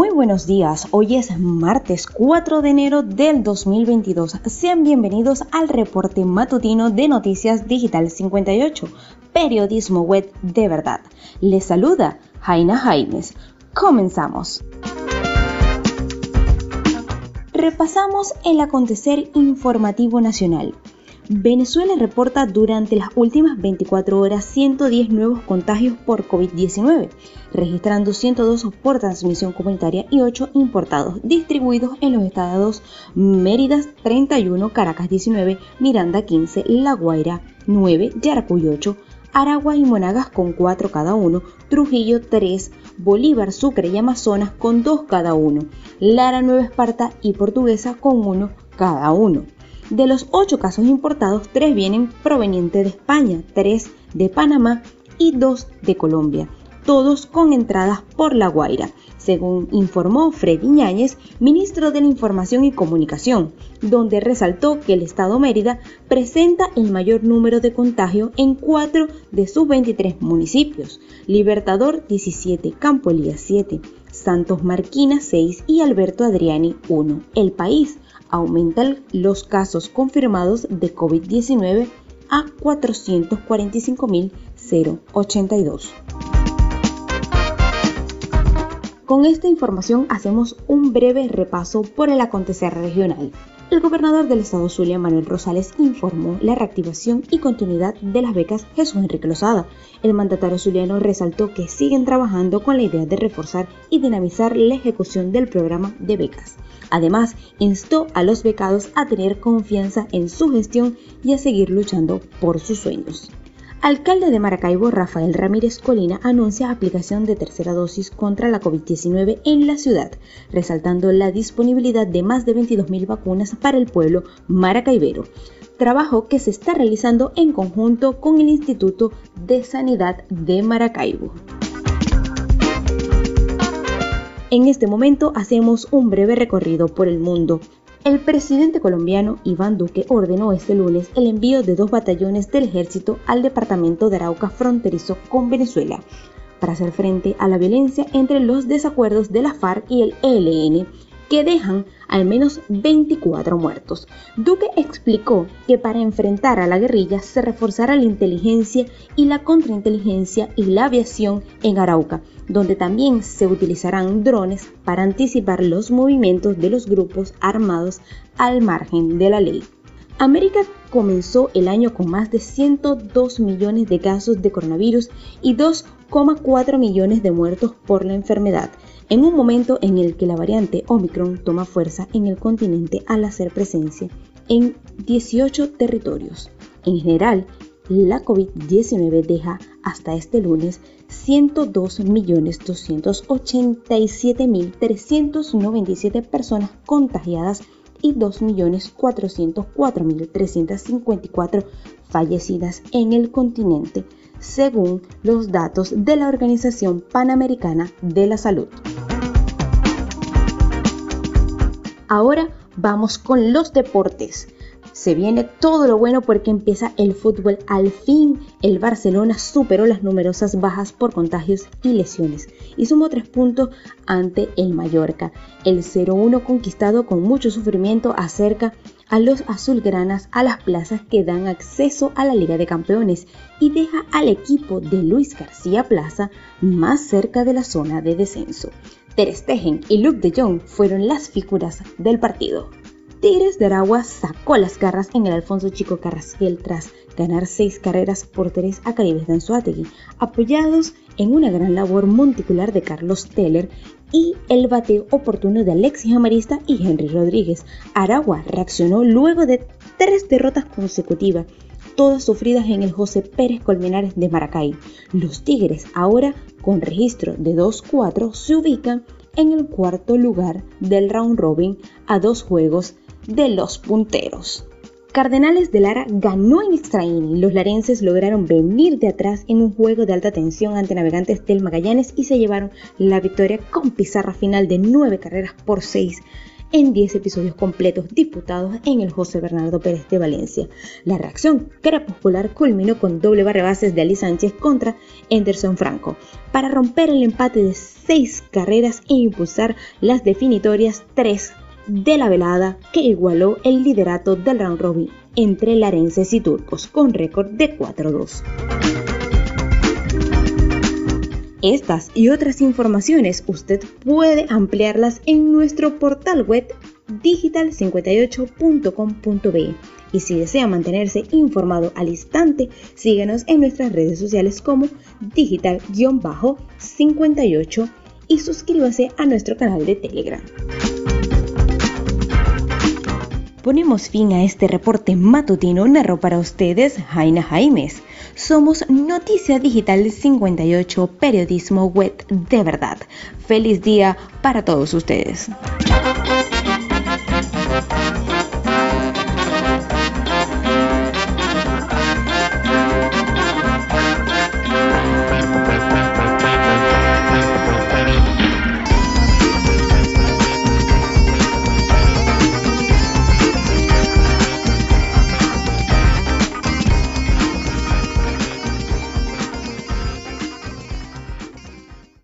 Muy buenos días, hoy es martes 4 de enero del 2022. Sean bienvenidos al reporte matutino de Noticias Digital 58, periodismo web de verdad. Les saluda Jaina Jaimes. Comenzamos. Repasamos el acontecer informativo nacional. Venezuela reporta durante las últimas 24 horas 110 nuevos contagios por COVID-19, registrando 102 por transmisión comunitaria y 8 importados, distribuidos en los estados Mérida 31, Caracas 19, Miranda 15, La Guaira 9, Yaracuy 8, Aragua y Monagas con 4 cada uno, Trujillo 3, Bolívar, Sucre y Amazonas con 2 cada uno, Lara, Nueva Esparta y Portuguesa con 1 cada uno. De los ocho casos importados, tres vienen provenientes de España, tres de Panamá y dos de Colombia, todos con entradas por La Guaira, según informó Freddy Ñáñez, ministro de la Información y Comunicación, donde resaltó que el estado Mérida presenta el mayor número de contagios en cuatro de sus 23 municipios, Libertador 17, Campo Elías 7, Santos Marquina 6 y Alberto Adriani 1. El país aumentan los casos confirmados de COVID-19 a 445.082. Con esta información hacemos un breve repaso por el acontecer regional. El gobernador del estado Zulia, Manuel Rosales, informó la reactivación y continuidad de las becas Jesús Enrique Lozada. El mandatario zuliano resaltó que siguen trabajando con la idea de reforzar y dinamizar la ejecución del programa de becas. Además, instó a los becados a tener confianza en su gestión y a seguir luchando por sus sueños. Alcalde de Maracaibo, Rafael Ramírez Colina, anuncia aplicación de tercera dosis contra la COVID-19 en la ciudad, resaltando la disponibilidad de más de 22.000 vacunas para el pueblo maracaibero, trabajo que se está realizando en conjunto con el Instituto de Sanidad de Maracaibo. En este momento hacemos un breve recorrido por el mundo. El presidente colombiano Iván Duque ordenó este lunes el envío de dos batallones del ejército al departamento de Arauca fronterizo con Venezuela para hacer frente a la violencia entre los desacuerdos de la FARC y el ELN que dejan al menos 24 muertos. Duque explicó que para enfrentar a la guerrilla se reforzará la inteligencia y la contrainteligencia y la aviación en Arauca, donde también se utilizarán drones para anticipar los movimientos de los grupos armados al margen de la ley. América comenzó el año con más de 102 millones de casos de coronavirus y 2,4 millones de muertos por la enfermedad, en un momento en el que la variante Omicron toma fuerza en el continente al hacer presencia en 18 territorios. En general, la COVID-19 deja hasta este lunes 102.287.397 personas contagiadas y 2.404.354 fallecidas en el continente, según los datos de la Organización Panamericana de la Salud. Ahora vamos con los deportes. Se viene todo lo bueno porque empieza el fútbol. Al fin, el Barcelona superó las numerosas bajas por contagios y lesiones y sumó tres puntos ante el Mallorca. El 0-1 conquistado con mucho sufrimiento acerca a los azulgranas a las plazas que dan acceso a la Liga de Campeones y deja al equipo de Luis García Plaza más cerca de la zona de descenso. Ter Stegen y Luke de Jong fueron las figuras del partido. Tigres de Aragua sacó las garras en el Alfonso Chico Carrasquel tras ganar seis carreras por tres a Caribes de Anzuategui, apoyados en una gran labor monticular de Carlos Teller y el bateo oportuno de Alexis Amarista y Henry Rodríguez. Aragua reaccionó luego de tres derrotas consecutivas todas sufridas en el José Pérez Colmenares de Maracay. Los Tigres, ahora con registro de 2-4, se ubican en el cuarto lugar del round robin a dos juegos de los punteros. Cardenales de Lara ganó en extra Los larenses lograron venir de atrás en un juego de alta tensión ante navegantes del Magallanes y se llevaron la victoria con pizarra final de 9 carreras por 6 en 10 episodios completos disputados en el José Bernardo Pérez de Valencia. La reacción crepuscular culminó con doble barrebases de Ali Sánchez contra Anderson Franco para romper el empate de 6 carreras e impulsar las definitorias 3 de la velada que igualó el liderato del round robin entre larenses y turcos con récord de 4-2. Estas y otras informaciones usted puede ampliarlas en nuestro portal web digital58.com.be y si desea mantenerse informado al instante, síganos en nuestras redes sociales como digital-58 y suscríbase a nuestro canal de Telegram. Ponemos fin a este reporte matutino, narró para ustedes Jaina Jaimes. Somos Noticia Digital 58, periodismo web de verdad. Feliz día para todos ustedes.